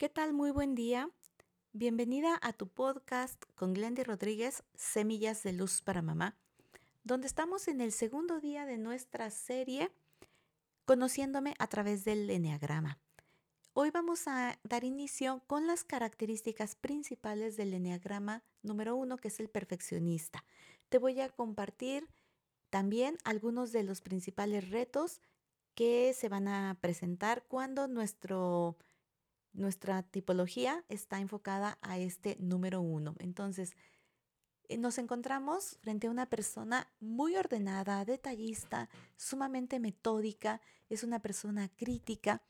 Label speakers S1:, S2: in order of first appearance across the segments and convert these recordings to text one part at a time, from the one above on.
S1: ¿Qué tal? Muy buen día. Bienvenida a tu podcast con Glendy Rodríguez, Semillas de Luz para Mamá, donde estamos en el segundo día de nuestra serie Conociéndome a través del Enneagrama. Hoy vamos a dar inicio con las características principales del Enneagrama número uno, que es el perfeccionista. Te voy a compartir también algunos de los principales retos que se van a presentar cuando nuestro nuestra tipología está enfocada a este número uno. Entonces, eh, nos encontramos frente a una persona muy ordenada, detallista, sumamente metódica, es una persona crítica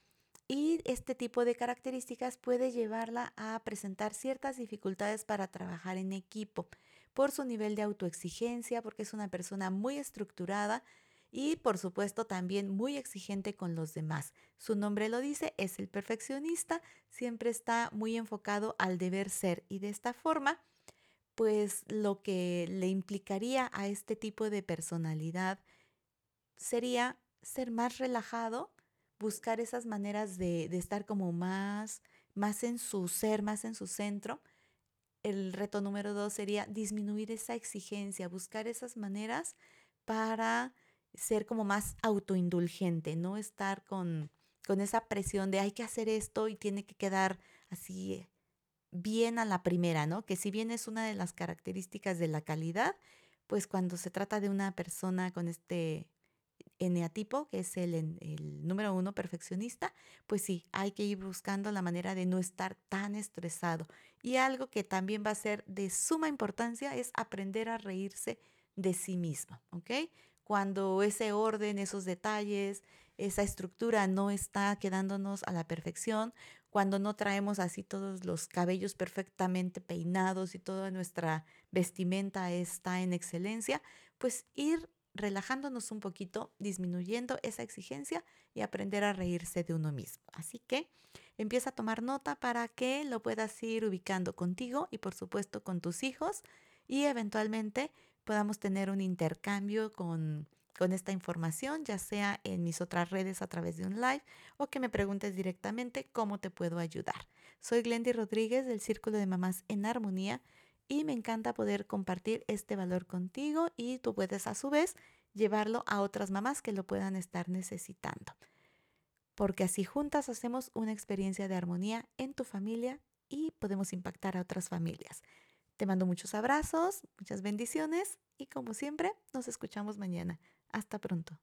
S1: y este tipo de características puede llevarla a presentar ciertas dificultades para trabajar en equipo por su nivel de autoexigencia, porque es una persona muy estructurada, y por supuesto también muy exigente con los demás. Su nombre lo dice, es el perfeccionista, siempre está muy enfocado al deber ser y de esta forma, pues lo que le implicaría a este tipo de personalidad sería ser más relajado, buscar esas maneras de, estar como más, más en su ser, más en su centro. El reto número dos sería disminuir esa exigencia, buscar esas maneras para ser como más autoindulgente, no estar con, con esa presión de hay que hacer esto y tiene que quedar así bien a la primera, ¿no? Que si bien es una de las características de la calidad, pues cuando se trata de una persona con este eneatipo, que es el, el, número uno perfeccionista, pues sí, hay que ir buscando la manera de no estar tan estresado. Y algo que también va a ser de suma importancia es aprender a reírse de sí mismo, ¿ok? Cuando ese orden, esos detalles, esa estructura no está quedándonos a la perfección, cuando no traemos así todos los cabellos perfectamente peinados y toda nuestra vestimenta está en excelencia, pues ir relajándonos un poquito, disminuyendo esa exigencia y aprender a reírse de uno mismo. Así que empieza a tomar nota para que lo puedas ir ubicando contigo y por supuesto con tus hijos y eventualmente podamos tener un intercambio con, con esta información, ya sea en mis otras redes a través de un live o que me preguntes directamente cómo te puedo ayudar. Soy Glendy Rodríguez del Círculo de Mamás en Armonía y me encanta poder compartir este valor contigo y tú puedes a su vez llevarlo a otras mamás que lo puedan estar necesitando. Porque así juntas hacemos una experiencia de armonía en tu familia y podemos impactar a otras familias. Te mando muchos abrazos, muchas bendiciones y como siempre, nos escuchamos mañana. Hasta pronto.